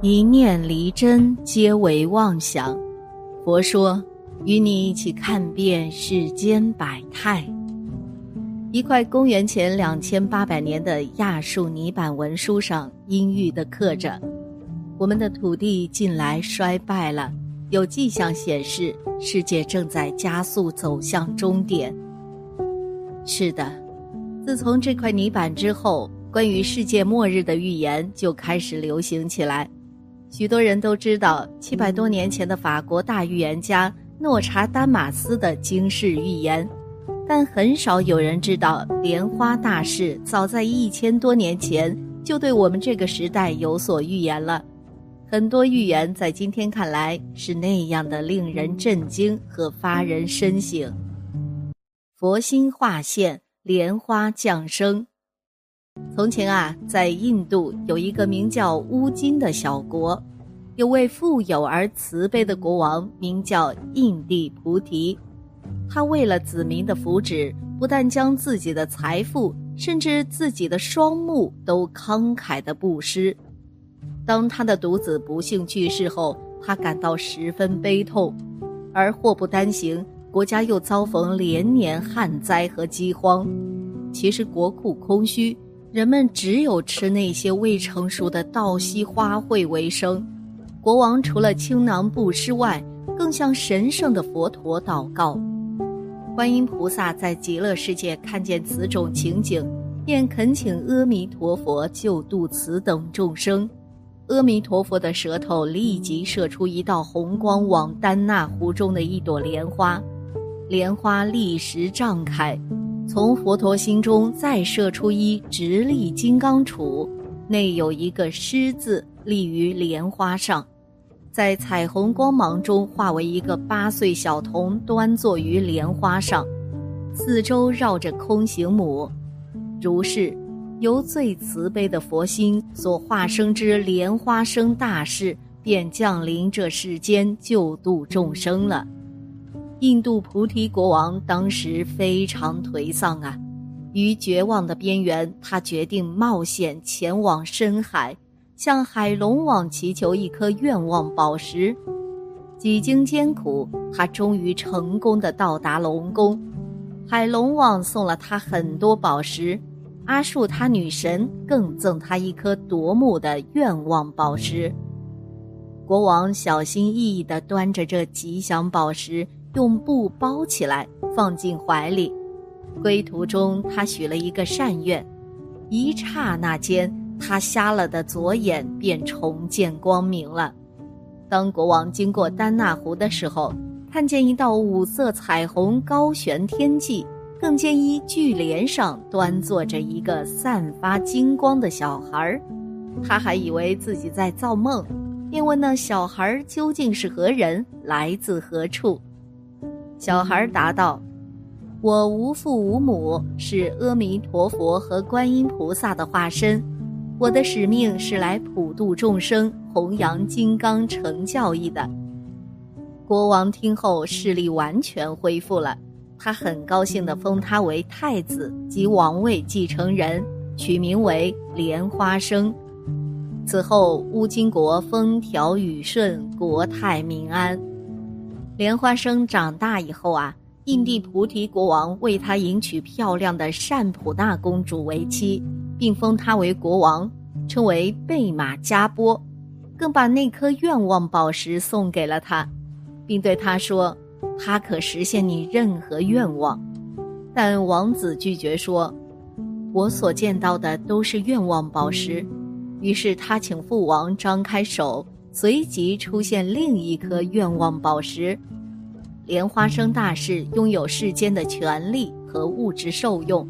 一念离真，皆为妄想。佛说，与你一起看遍世间百态。一块公元前两千八百年的亚述泥板文书上阴郁地刻着：“我们的土地近来衰败了，有迹象显示世界正在加速走向终点。”是的，自从这块泥板之后，关于世界末日的预言就开始流行起来。许多人都知道七百多年前的法国大预言家诺查丹马斯的惊世预言，但很少有人知道莲花大士早在一千多年前就对我们这个时代有所预言了。很多预言在今天看来是那样的令人震惊和发人深省。佛心化现，莲花降生。从前啊，在印度有一个名叫乌金的小国，有位富有而慈悲的国王，名叫印地菩提。他为了子民的福祉，不但将自己的财富，甚至自己的双目都慷慨的布施。当他的独子不幸去世后，他感到十分悲痛，而祸不单行，国家又遭逢连年旱灾和饥荒。其实国库空虚。人们只有吃那些未成熟的稻溪花卉为生。国王除了倾囊布施外，更向神圣的佛陀祷告。观音菩萨在极乐世界看见此种情景，便恳请阿弥陀佛救度此等众生。阿弥陀佛的舌头立即射出一道红光，往丹那湖中的一朵莲花，莲花立时绽开。从佛陀心中再射出一直立金刚杵，内有一个狮字立于莲花上，在彩虹光芒中化为一个八岁小童端坐于莲花上，四周绕着空行母，如是，由最慈悲的佛心所化生之莲花生大士，便降临这世间救度众生了。印度菩提国王当时非常颓丧啊，于绝望的边缘，他决定冒险前往深海，向海龙王祈求一颗愿望宝石。几经艰苦，他终于成功的到达龙宫。海龙王送了他很多宝石，阿树他女神更赠他一颗夺目的愿望宝石。国王小心翼翼地端着这吉祥宝石。用布包起来，放进怀里。归途中，他许了一个善愿，一刹那间，他瞎了的左眼便重见光明了。当国王经过丹纳湖的时候，看见一道五色彩虹高悬天际，更见一巨莲上端坐着一个散发金光的小孩。他还以为自己在造梦，便问那小孩究竟是何人，来自何处。小孩答道：“我无父无母，是阿弥陀佛和观音菩萨的化身。我的使命是来普度众生，弘扬金刚成教义的。”国王听后视力完全恢复了，他很高兴地封他为太子及王位继承人，取名为莲花生。此后，乌金国风调雨顺，国泰民安。莲花生长大以后啊，印地菩提国王为他迎娶漂亮的善普那公主为妻，并封她为国王，称为贝玛加波，更把那颗愿望宝石送给了他，并对他说：“他可实现你任何愿望。”但王子拒绝说：“我所见到的都是愿望宝石。”于是他请父王张开手。随即出现另一颗愿望宝石，莲花生大士拥有世间的权利和物质受用，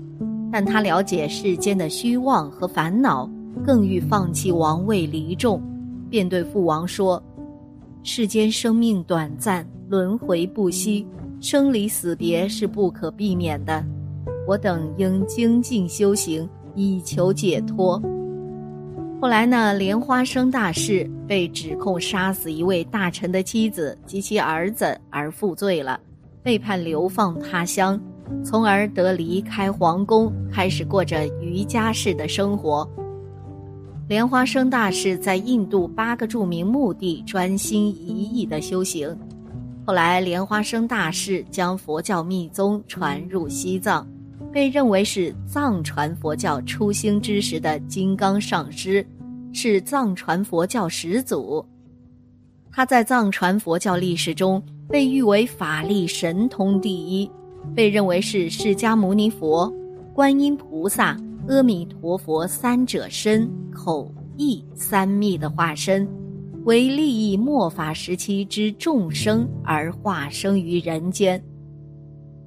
但他了解世间的虚妄和烦恼，更欲放弃王位离众，便对父王说：“世间生命短暂，轮回不息，生离死别是不可避免的，我等应精进修行，以求解脱。”后来呢，莲花生大士被指控杀死一位大臣的妻子及其儿子而负罪了，被判流放他乡，从而得离开皇宫，开始过着瑜伽式的生活。莲花生大师在印度八个著名墓地专心一意的修行。后来，莲花生大师将佛教密宗传入西藏，被认为是藏传佛教初兴之时的金刚上师，是藏传佛教始祖。他在藏传佛教历史中被誉为法力神通第一，被认为是释迦牟尼佛、观音菩萨。阿弥陀佛三者身口意三密的化身，为利益末法时期之众生而化生于人间。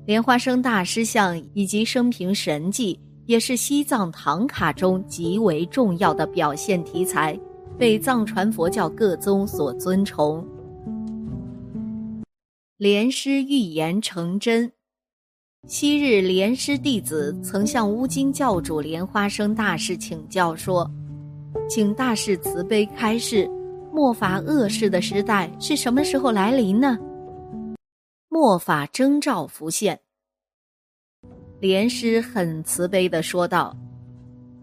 莲花生大师像以及生平神迹，也是西藏唐卡中极为重要的表现题材，被藏传佛教各宗所尊崇。莲师预言成真。昔日莲师弟子曾向乌金教主莲花生大师请教说：“请大师慈悲开示，末法恶世的时代是什么时候来临呢？”末法征兆浮现。莲师很慈悲的说道：“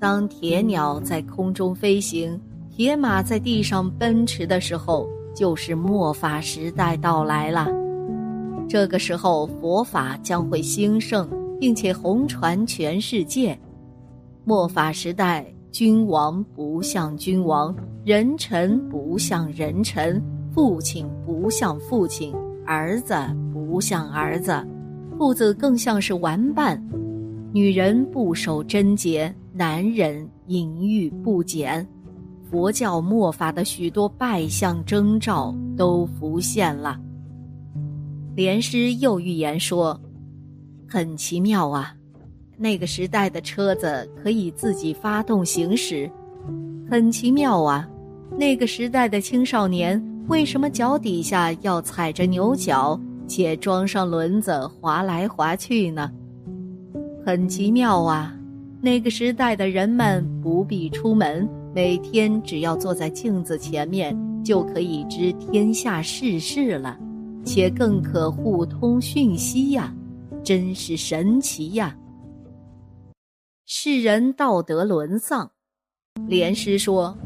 当铁鸟在空中飞行，铁马在地上奔驰的时候，就是末法时代到来了。”这个时候，佛法将会兴盛，并且红传全世界。末法时代，君王不像君王，人臣不像人臣，父亲不像父亲，儿子不像儿子，父子更像是玩伴。女人不守贞洁，男人淫欲不减。佛教末法的许多败相征兆都浮现了。莲师又预言说：“很奇妙啊，那个时代的车子可以自己发动行驶。很奇妙啊，那个时代的青少年为什么脚底下要踩着牛角，且装上轮子滑来滑去呢？很奇妙啊，那个时代的人们不必出门，每天只要坐在镜子前面，就可以知天下世事了。”且更可互通讯息呀，真是神奇呀！世人道德沦丧，莲师说，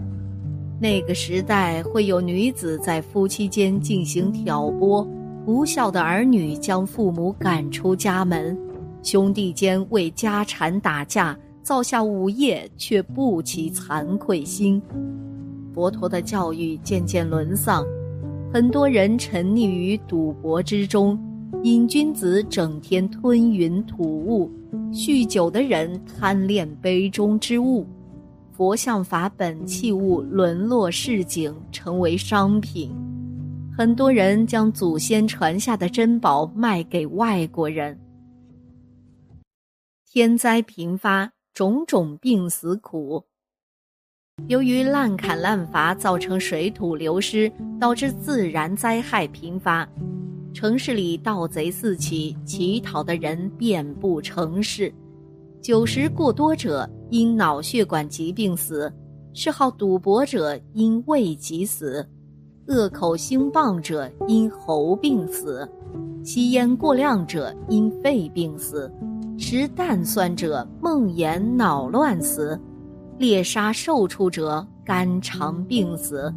那个时代会有女子在夫妻间进行挑拨，不孝的儿女将父母赶出家门，兄弟间为家产打架，造下午业却不起惭愧心。佛陀的教育渐渐沦丧。很多人沉溺于赌博之中，瘾君子整天吞云吐雾，酗酒的人贪恋杯中之物，佛像法本器物沦落市井，成为商品。很多人将祖先传下的珍宝卖给外国人。天灾频发，种种病死苦。由于滥砍滥伐，造成水土流失，导致自然灾害频发，城市里盗贼四起，乞讨的人遍布城市。酒食过多者因脑血管疾病死，嗜好赌博者因胃疾死，恶口兴谤者因喉病死，吸烟过量者因肺病死，食淡酸者梦魇脑乱死。猎杀受畜者肝肠病死，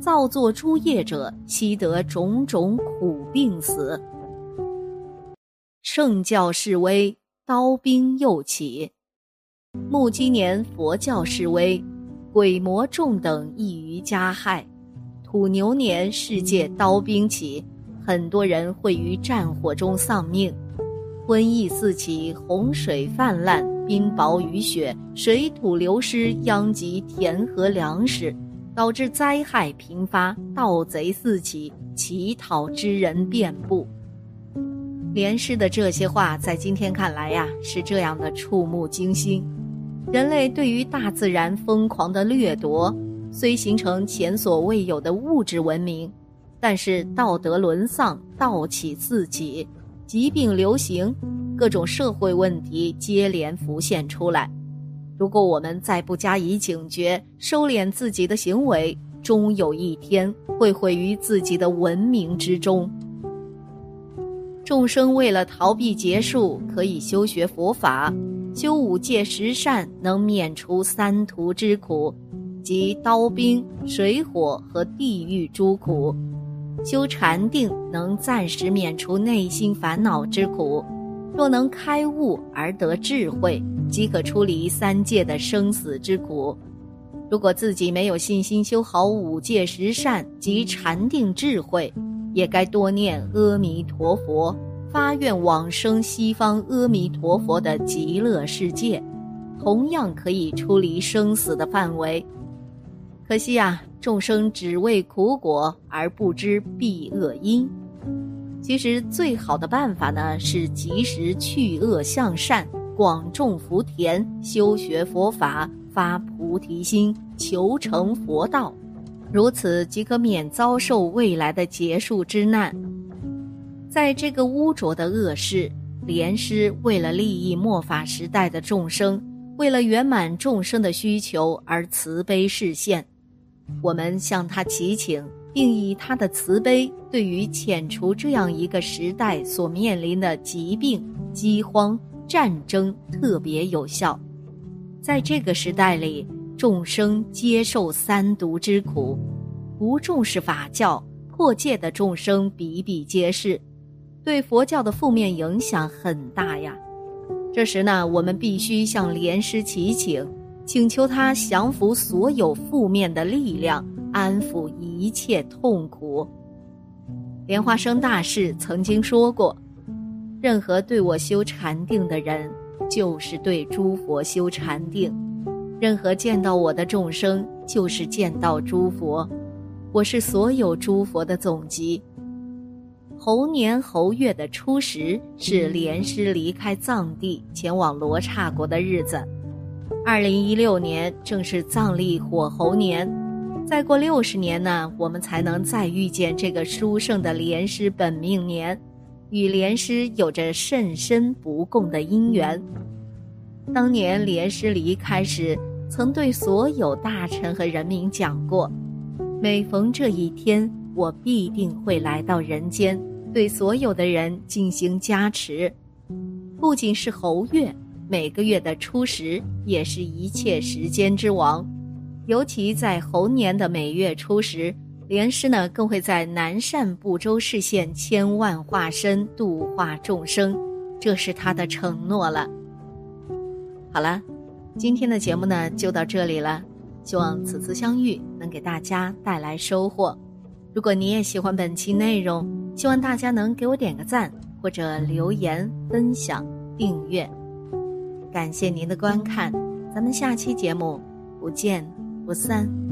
造作诸业者悉得种种苦病死。圣教示威，刀兵又起。木鸡年佛教示威，鬼魔众等易于加害。土牛年世界刀兵起，很多人会于战火中丧命。瘟疫四起，洪水泛滥。冰雹雨雪，水土流失，殃及田禾粮食，导致灾害频发，盗贼四起，乞讨之人遍布。连诗的这些话，在今天看来呀，是这样的触目惊心。人类对于大自然疯狂的掠夺，虽形成前所未有的物质文明，但是道德沦丧，盗起四起，疾病流行。各种社会问题接连浮现出来，如果我们再不加以警觉，收敛自己的行为，终有一天会毁于自己的文明之中。众生为了逃避劫数，可以修学佛法，修五戒十善，能免除三途之苦；即刀兵、水火和地狱诸苦。修禅定能暂时免除内心烦恼之苦，若能开悟而得智慧，即可出离三界的生死之苦。如果自己没有信心修好五戒十善及禅定智慧，也该多念阿弥陀佛，发愿往生西方阿弥陀佛的极乐世界，同样可以出离生死的范围。可惜呀。众生只为苦果而不知避恶因，其实最好的办法呢是及时去恶向善，广种福田，修学佛法，发菩提心，求成佛道，如此即可免遭受未来的劫数之难。在这个污浊的恶世，莲师为了利益末法时代的众生，为了圆满众生的需求而慈悲示现。我们向他祈请，并以他的慈悲，对于遣除这样一个时代所面临的疾病、饥荒、战争特别有效。在这个时代里，众生接受三毒之苦，不重视法教、破戒的众生比比皆是，对佛教的负面影响很大呀。这时呢，我们必须向莲师祈请。请求他降服所有负面的力量，安抚一切痛苦。莲花生大士曾经说过：“任何对我修禅定的人，就是对诸佛修禅定；任何见到我的众生，就是见到诸佛。我是所有诸佛的总集。”猴年猴月的初十是莲师离开藏地前往罗刹国的日子。二零一六年正是藏历火猴年，再过六十年呢，我们才能再遇见这个殊胜的莲师本命年，与莲师有着甚深不共的因缘。当年莲师离开时，曾对所有大臣和人民讲过：每逢这一天，我必定会来到人间，对所有的人进行加持。不仅是猴月。每个月的初十也是一切时间之王，尤其在猴年的每月初十，莲师呢更会在南赡部洲示现千万化身度化众生，这是他的承诺了。好了，今天的节目呢就到这里了，希望此次相遇能给大家带来收获。如果你也喜欢本期内容，希望大家能给我点个赞，或者留言、分享、订阅。感谢您的观看，咱们下期节目不见不散。